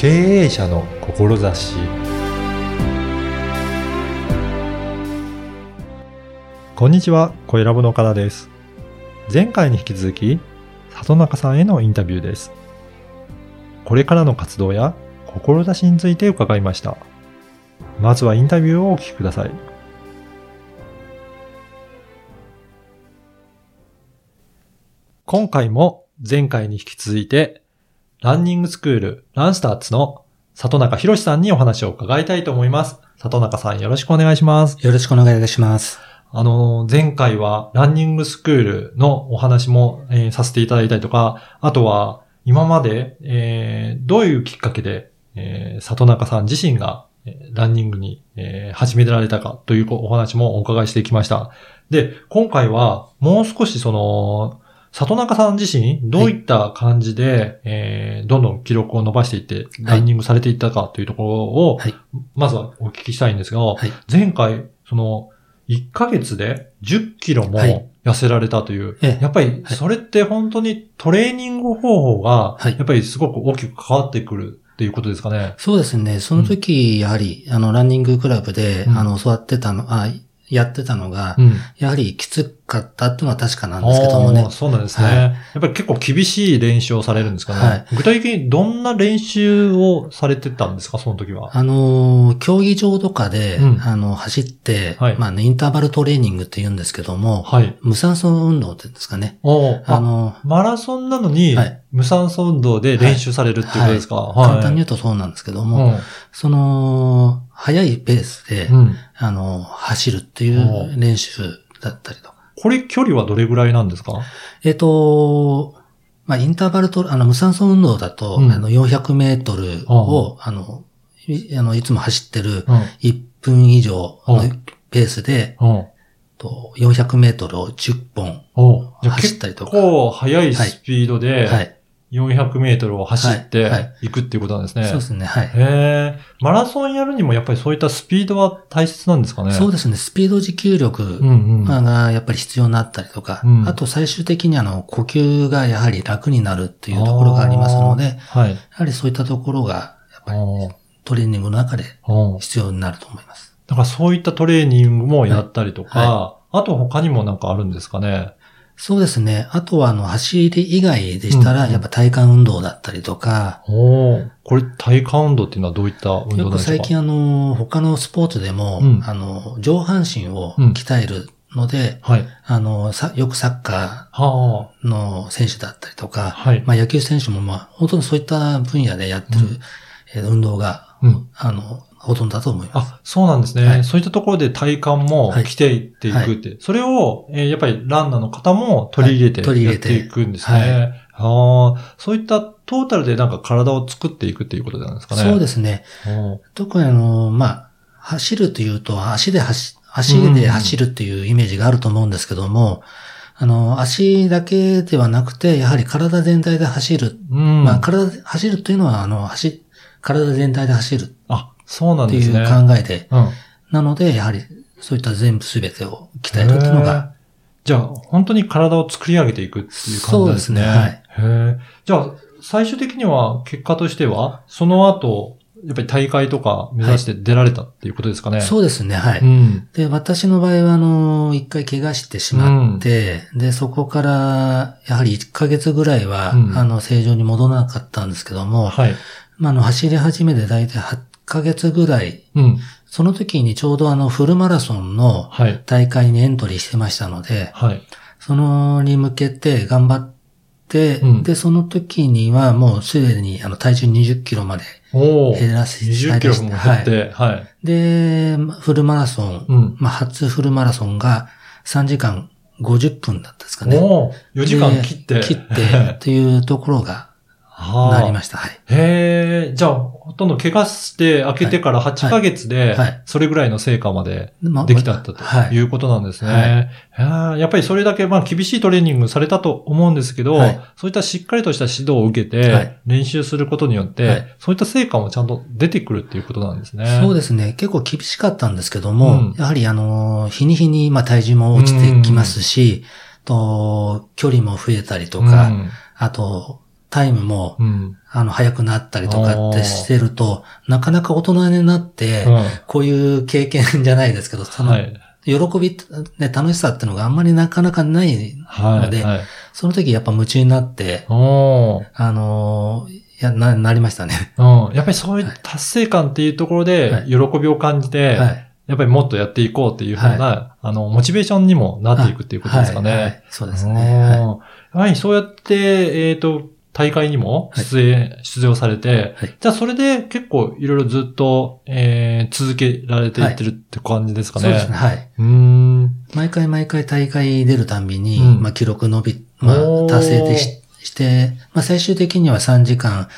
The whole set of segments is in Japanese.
経営者の志こんにちは、小ラボの岡田です。前回に引き続き、里中さんへのインタビューです。これからの活動や志について伺いました。まずはインタビューをお聞きください。今回も前回に引き続いて、ランニングスクールランスターズの里中博さんにお話を伺いたいと思います。里中さんよろしくお願いします。よろしくお願いいたします。あの、前回はランニングスクールのお話も、えーさせていただいたりとか、あとは今まで、えーどういうきっかけで、えー里中さん自身が、えーランニングに、えー始められたかというお話もお伺いしてきました。で、今回はもう少しその、里中さん自身、どういった感じで、えーどんどん記録を伸ばしていって、ランニングされていったかというところを、はい。まずはお聞きしたいんですが、はい。前回、その、1ヶ月で10キロもはい。痩せられたという、ええ。やっぱりそれって本当にトレーニング方法が、はい。やっぱりすごく大きく関わってくるっていうことですかね？そうですね。その時、やはり、あの、ランニングクラブで、うん。あの、教わってたの、あ、やってたのが、うん。やはりきつかったっていうのは確かなんですけどもね。そうなんですね、はい。やっぱり結構厳しい練習をされるんですかね。はい。具体的にどんな練習をされてたんですか、その時は。あの、競技場とかで、うん。あの、走って、はい。まあね、インターバルトレーニングって言うんですけども、はい。無酸素運動って言うんですかね。ああの、マラソンなのにはい、無酸素運動で練習されるっていうことですか、はい。簡単に言うとそうなんですけども、その、速いペースで、うんうんあの、走るっていう練習だったりとか。これ距離はどれぐらいなんですか？えっ、と、まあ、インターバルト、あの、無酸素運動だと、うんあの、400メートルを、あの、いあの、いつも走ってるうん。1分以上のうんペースで、うん。と400メートルを10本。走ったりとか構速いスピードで、はい。400メートルを走ってはいはいいくっていうことなんですね。そうですね。はい。へえ。マラソンやるにもやっぱりそういったスピードは大切なんですかね？そうですね。スピード持久力うんうん。がやっぱり必要になったりとか、うんあと最終的にあの、呼吸がやはり楽になるっていうところがありますので、やはい。はりそういったところが、やっぱりうんトレーニングの中でうん必要になると思います。だからそういったトレーニングもやったりとか、あと他にもなんかあるんですかね？そうですね。あとは、あの、走り以外でしたら、うんうんやっぱ体幹運動だったりとか、おーこれ体幹運動っていうのはどういった運動なんでしょうか？よく最近あの、他のスポーツでも、うんあの、上半身をうん鍛えるので、はい。あの、さ、よくサッカはーの選手だったりとあ。か、はい。まあ野球選手もまあ、本当にそういった分野でやってる、うんえー運動が、うんあの、ほとんどだと思います。あ、そうなんですね。はいそういったところで体幹もはい来ていっていくって。それを、えーやっぱりランナーの方も取り入れてはい入れてていくんですね。ああ、そういったトータルでなんか体を作っていくっていうことなんですかね。。そうですすね。お特にあの、まあ、走るというと、足で走、足で走るっていうイメージがあると思うんですけども、あの、足だけではなくて、やはり体全体で走る。うん。まあ、体で、走るというのは、あの、走、体全体で走るっあ、そうなんていうですね。考えで、うん。なので、やはり、そういった全部すべてを鍛えるっていうのが、じゃあ、本当に体を作り上げていくっていう感じですね。そうですねはいへえ。じゃあ、最終的には結果としては、その後、やっぱり大会とか目指して出られたっていうことですかね。そうですね、はい。うん。で、私の場合は、あの、一回怪我してしまって、で、そこから、やはり1ヶ月ぐらいは、うんあの、正常に戻らなかったんですけども、はい。まあ、あの、走り始めて大体8ヶ月ぐらい、うん。その時にちょうどあの、フルマラソンのはい。大会にエントリーしてましたので、はい。そのに向けて頑張って、うんで、その時にはもうすでにあの、体重20キロまで。減らせ20キロも減って、はい。で、フルマラソン、うん。まあ、初フルマラソンが3時間50分だったですかね。おお。4時間切って。で切って、というところがはあなりました。はい。へえ、じゃあ、ほとんど怪我して開けてから8ヶ月ではい、それぐらいの成果までまできたとはい。いうことなんですね。やっぱりそれだけまあ厳しいトレーニングされたと思うんですけど、はい。そういったしっかりとした指導を受けてはい。練習することによって、はい。そういった成果もちゃんと出てくるっていうことなんですね。そうですね。結構厳しかったんですけども、うん。やはりあの、日に日に、まあ、体重も落ちてきますし、と、距離も増えたりとか、うん。あと、タイムも、うん。あの、早くなったりとかってしてると、なかなか大人になって、うんこういう経験じゃないですけど、その、はい。喜び、ね、楽しさっていうのがあんまりなかなかないはい。のではい。その時やっぱ夢中になって、あのーいや、な、なりましたね。うん。やっぱりそういう達成感っていうところでは、い喜びを感じて、はい。やっぱりもっとやっていこうっていうふうな、あの、モチベーションにもなっていくっていうことですかね。はいはいそうですね。はいうんはい、そうやって、えっ、と、大会にも出演、出場されて、はいじゃあそれで結構いろいろずっと、えー、続けられていってるって感じですかね。そうですね。はい。うーん。毎回毎回大会出るたんびに、うんまあ記録伸び、まあ達成でしして、まあ最終的には3時間、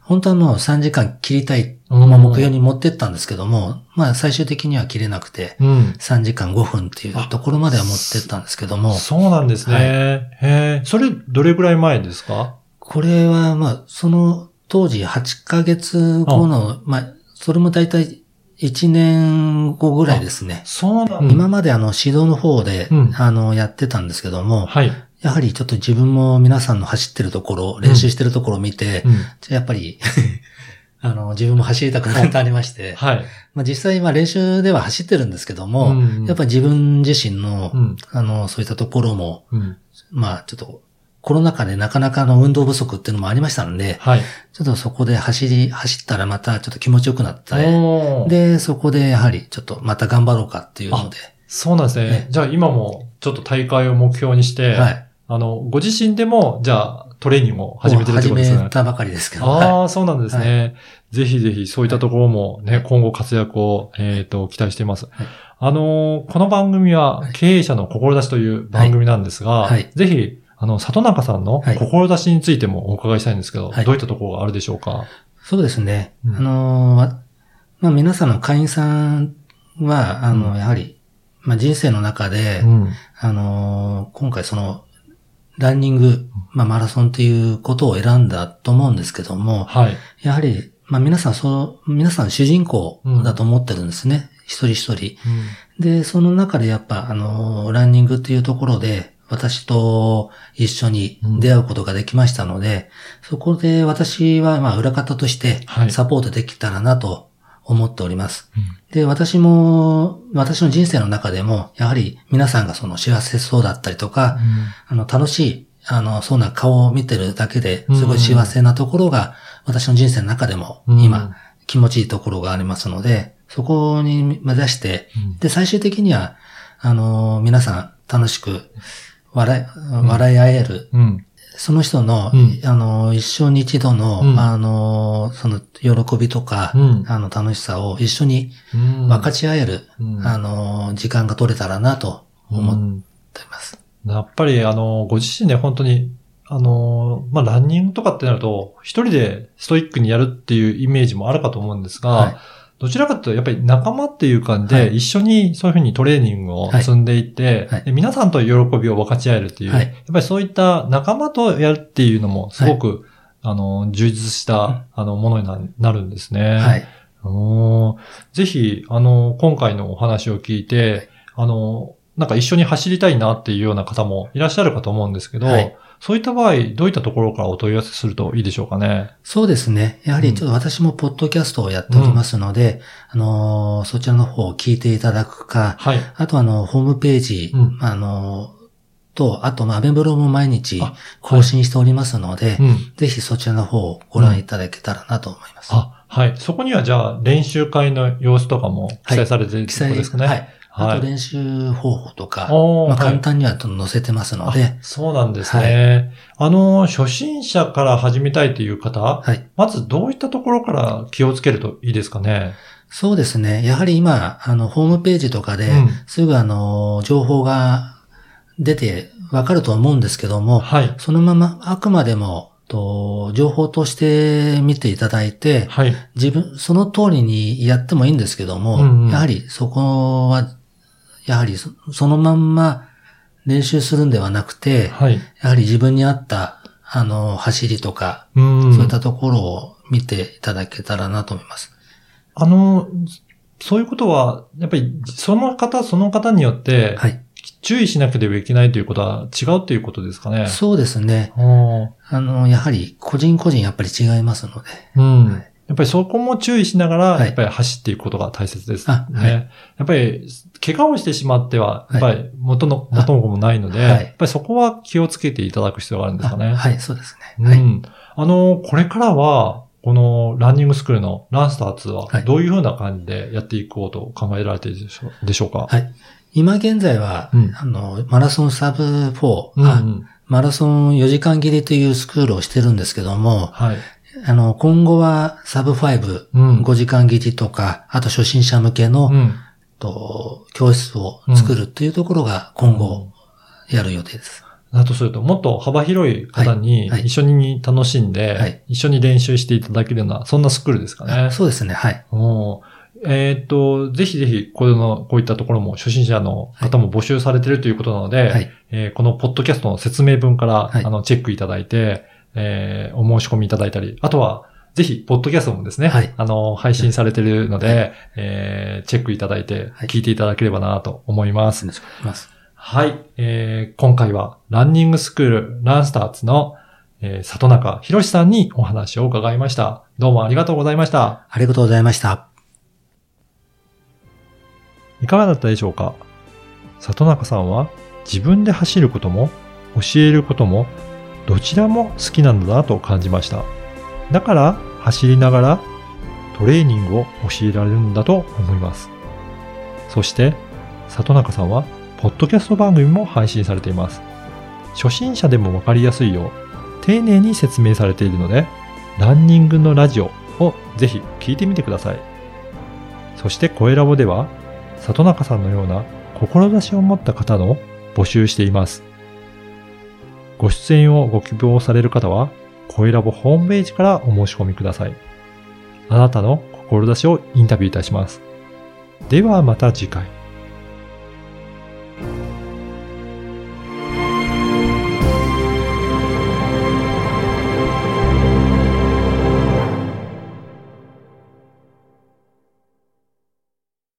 本当はもう3時間切りたい、うんまあ目標に持ってったんですけども、まあ最終的には切れなくて、うん。3時間5分っていうところまでは持ってったんですけども、そうなんですね。はいへえ。それ、どれぐらい前ですか？これはまあその当時8ヶ月後の、まあそれも大体1年後ぐらいですね。そうなん今まであの指導の方で、うんあのやってたんですけども、はい。やはりちょっと自分も皆さんの走ってるところ、練習してるところを見て、うん。やっぱり、あの、自分も走りたくなってありまして、はい。まあ実際今練習では走ってるんですけども、うんやっぱり自分自身の、うん。あの、そういったところも、うん。まあちょっと、コロナ禍でなかなかの運動不足っていうのもありましたので、はい。ちょっとそこで走り、走ったらまたちょっと気持ちよくなって、おーで、そこでやはりちょっとまた頑張ろうかっていうので、そうなんですねね。じゃあ今もちょっと大会を目標にして、はい。あの、ご自身でも、じゃあトレーニングを始めてるってことですね始め。たばかりですけど、ああ、そうなんですね。ぜひぜひそういったところもね、今後活躍を、えっ、と、期待しています。はいあのーこの番組は経営者の志という番組なんですが、はいはいぜひ、あの、里中さんのはい志についてもお伺いしたいんですけど、はいどういったところがあるでしょうか？そうですね。うんあのまあ皆さんの会員さんは、あの、うんやはり、まあ人生の中で、うん。あのー今回その、ランニング、まあマラソンっていうことを選んだと思うんですけども、はい。やはり、まあ皆さんそう、皆さん主人公だと思ってるんですね。一人一人。で、その中でやっぱ、あのーランニングっていうところで、私と一緒に出会うことができましたので、そこで私は、まあ、裏方としてはい。サポートできたらなと思っております。うん。で、私も、私の人生の中でも、やはり皆さんがその幸せそうだったりとか、あの、楽しい、あの、そうな顔を見てるだけで、すごい幸せなところが、私の人生の中でも、うん。今、気持ちいいところがありますので、そこに目指して、うん。で、最終的には、あの、皆さん楽しく、笑い、笑い合える、うん。その人の、うん。あの、一生に一度の、うん。あの、その、喜びとか、うん。あの、楽しさを一緒にうん。分かち合える、うん。あの、時間が取れたらなと思っうんています。やっぱり、あの、ご自身で本当に、あの、まあ、ランニングとかってなると、一人でストイックにやるっていうイメージもあるかと思うんですが、はいどちらかというと、やっぱり仲間っていう感じで、はい。一緒にそういうふうにトレーニングを積んでいって、はい。で皆さんと喜びを分かち合えるっていう、はい。やっぱりそういった仲間とやるっていうのも、すごく、あの、充実した、あの、ものにななるんですね。ぜひ、あの、今回のお話を聞いて、あの、なんか一緒に走りたいなっていうような方もいらっしゃるかと思うんですけど、はいそういった場合、どういったところからお問い合わせするといいでしょうかね？そうですね。やはりちょっと私もポッドキャストをやっておりますので、あのー、そちらの方を聞いていただくか、はい。あとあの、ホームページ、うんあのー、と、あと、まあ、アベブロも毎日あ更新しておりますので、うん。ぜひそちらの方をご覧いただけたらなと思います。あ、はい。そこにはじゃあ、練習会の様子とかも記載されてるってことですかね？はい。あはいと練習方法とか、まあ、簡単には載せてますので、そうなんですね。あの、初心者から始めたいという方、はい。まずどういったところから気をつけるといいですかね？そうですね。やはり今、あの、ホームページとかでうん、すぐあの、情報が出てわかると思うんですけども、はい。そのままあくまでも、と情報として見ていただいて、はい。自分、その通りにやってもいいんですけども、うんうんやはりそこは、やはりそそのまんま練習するんではなくて、はい。やはり自分に合った、あの、走りとか、うん。そういったところを見ていただけたらなと思います。あの、そういうことは、やっぱり、その方、その方によって、はい。注意しなければいけないということは違うということですかね。そうですね。うんあの、やはり個人個人やっぱり違いますので。うん。はいやっぱりそこも注意しながら、はいやっぱり走っていくことが大切ですね。あはいやっぱり、怪我をしてしまっては、やっぱり元の、あ元も子もないので、はいやっぱりそこは気をつけていただく必要があるんですかね。あはい、そうですね。はい。うん。あの、これからは、このランニングスクールのランスター2ははいどういうふうな感じでやっていこうと考えられているでしょうでしょうか？はい。今現在は、うんあの、マラソンサブ4、うんうあん。マラソン4時間切りというスクールをしてるんですけども、はい。あの、今後はサブ5、うん。5時間切りとか、あと初心者向けの、うん。と教室を作るっていうところが今後やる予定です。だとすると、もっと幅広い方に一緒に楽しんで、はい一緒に練習していただけるような、そんなスクールですかね。そうですね、はい。おえーっと、ぜひぜひ、この、こういったところも初心者の方も募集されているということなので、はい。えーこのポッドキャストの説明文から、はいあの、チェックいただいて、えーお申し込みいただいたり、あとは、ぜひ、ポッドキャストもですね、はいあの、配信されているので、はえーチェックいただいて、はい聞いていただければなと思います。よろしくお願いします。はい、えー今回は、ランニングスクール、ランスターズの、えー里中博さんにお話を伺いました。どうもありがとうございました。ありがとうございました。いかがだったでしょうか？里中さんは自分で走ることも教えることもどちらも好きなんだなと感じました。だから走りながらトレーニングを教えられるんだと思います。そして里中さんはポッドキャスト番組も配信されています。初心者でもわかりやすいよう丁寧に説明されているのでランニングのラジオをぜひ聞いてみてください。そして声ラボでは里中さんのような志を持った方の募集しています。ご出演をご希望される方は、声ラボホームページからお申し込みください。あなたの志をインタビューいたします。ではまた次回。